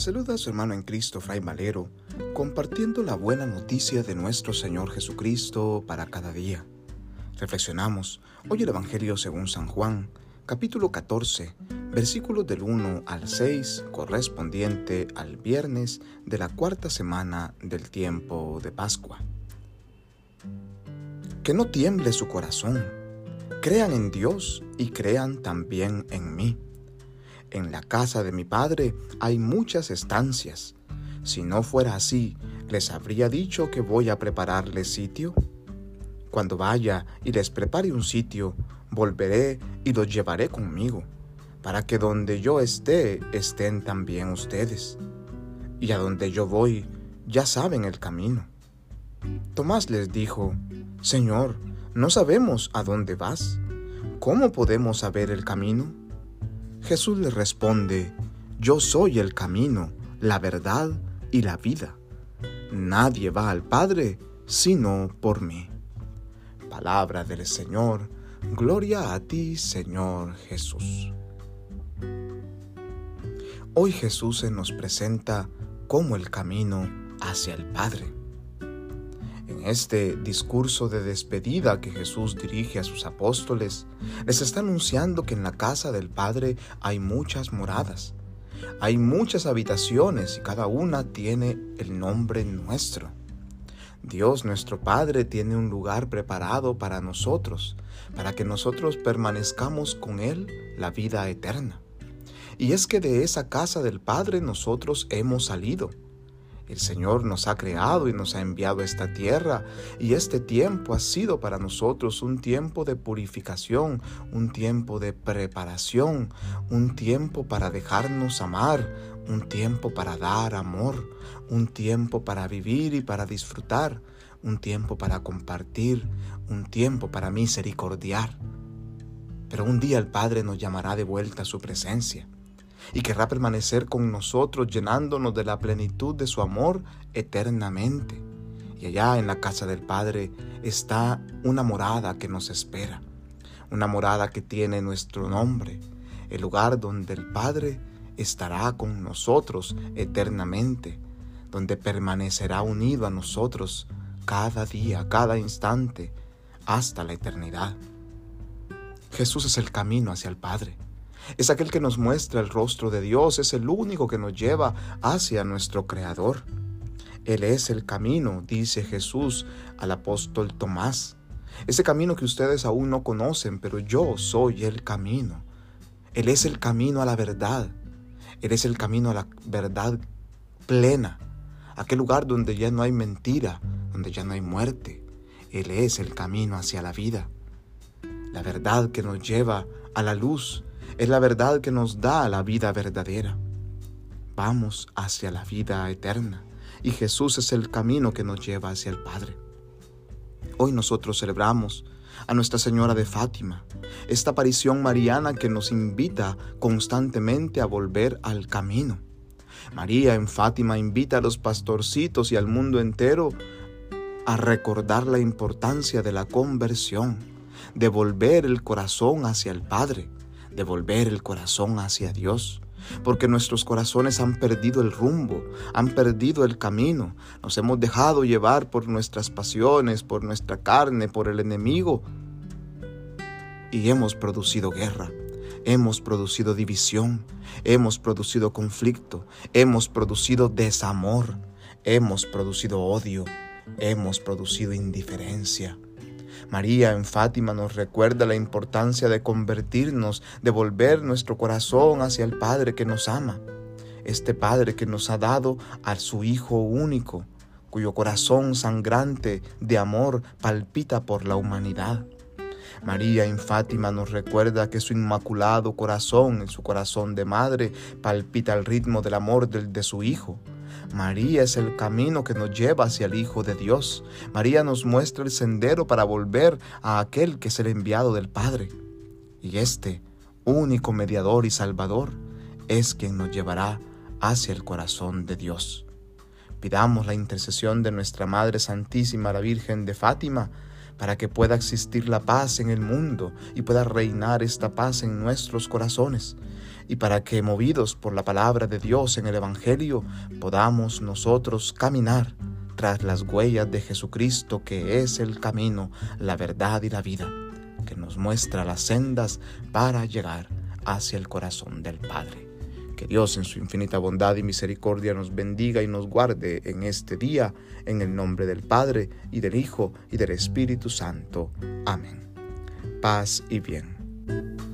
Saluda a su hermano en Cristo, Fray Valero, compartiendo la buena noticia de nuestro Señor Jesucristo para cada día. Reflexionamos hoy el Evangelio según San Juan, capítulo 14, versículos del 1 al 6, correspondiente al viernes de la cuarta semana del tiempo de Pascua. Que no tiemble su corazón, crean en Dios y crean también en mí. En la casa de mi Padre hay muchas estancias. Si no fuera así, ¿les habría dicho que voy a prepararles sitio? Cuando vaya y les prepare un sitio, volveré y los llevaré conmigo, para que donde yo esté estén también ustedes. Y a donde yo voy, ya saben el camino. Tomás les dijo, Señor, no sabemos a dónde vas. ¿Cómo podemos saber el camino? Jesús le responde, Yo soy el camino, la verdad y la vida. Nadie va al Padre sino por mí. Palabra del Señor, gloria a ti Señor Jesús. Hoy Jesús se nos presenta como el camino hacia el Padre. En este discurso de despedida que Jesús dirige a sus apóstoles, les está anunciando que en la casa del Padre hay muchas moradas, hay muchas habitaciones y cada una tiene el nombre nuestro. Dios nuestro Padre tiene un lugar preparado para nosotros, para que nosotros permanezcamos con Él la vida eterna. Y es que de esa casa del Padre nosotros hemos salido. El Señor nos ha creado y nos ha enviado a esta tierra y este tiempo ha sido para nosotros un tiempo de purificación, un tiempo de preparación, un tiempo para dejarnos amar, un tiempo para dar amor, un tiempo para vivir y para disfrutar, un tiempo para compartir, un tiempo para misericordiar. Pero un día el Padre nos llamará de vuelta a su presencia y querrá permanecer con nosotros llenándonos de la plenitud de su amor eternamente. Y allá en la casa del Padre está una morada que nos espera, una morada que tiene nuestro nombre, el lugar donde el Padre estará con nosotros eternamente, donde permanecerá unido a nosotros cada día, cada instante, hasta la eternidad. Jesús es el camino hacia el Padre. Es aquel que nos muestra el rostro de Dios, es el único que nos lleva hacia nuestro Creador. Él es el camino, dice Jesús al apóstol Tomás. Ese camino que ustedes aún no conocen, pero yo soy el camino. Él es el camino a la verdad. Él es el camino a la verdad plena. Aquel lugar donde ya no hay mentira, donde ya no hay muerte. Él es el camino hacia la vida. La verdad que nos lleva a la luz, es la verdad que nos da la vida verdadera. Vamos hacia la vida eterna y Jesús es el camino que nos lleva hacia el Padre. Hoy nosotros celebramos a Nuestra Señora de Fátima, esta aparición mariana que nos invita constantemente a volver al camino. María en Fátima invita a los pastorcitos y al mundo entero a recordar la importancia de la conversión, de volver el corazón hacia el Padre de volver el corazón hacia Dios, porque nuestros corazones han perdido el rumbo, han perdido el camino, nos hemos dejado llevar por nuestras pasiones, por nuestra carne, por el enemigo, y hemos producido guerra, hemos producido división, hemos producido conflicto, hemos producido desamor, hemos producido odio, hemos producido indiferencia. María en Fátima nos recuerda la importancia de convertirnos, de volver nuestro corazón hacia el Padre que nos ama, este Padre que nos ha dado a su Hijo único, cuyo corazón sangrante de amor palpita por la humanidad. María en Fátima nos recuerda que su inmaculado corazón, en su corazón de madre, palpita al ritmo del amor del, de su Hijo. María es el camino que nos lleva hacia el Hijo de Dios. María nos muestra el sendero para volver a aquel que es el enviado del Padre. Y este, único mediador y salvador, es quien nos llevará hacia el corazón de Dios. Pidamos la intercesión de nuestra Madre Santísima, la Virgen de Fátima, para que pueda existir la paz en el mundo y pueda reinar esta paz en nuestros corazones. Y para que, movidos por la palabra de Dios en el Evangelio, podamos nosotros caminar tras las huellas de Jesucristo, que es el camino, la verdad y la vida, que nos muestra las sendas para llegar hacia el corazón del Padre. Que Dios en su infinita bondad y misericordia nos bendiga y nos guarde en este día, en el nombre del Padre y del Hijo y del Espíritu Santo. Amén. Paz y bien.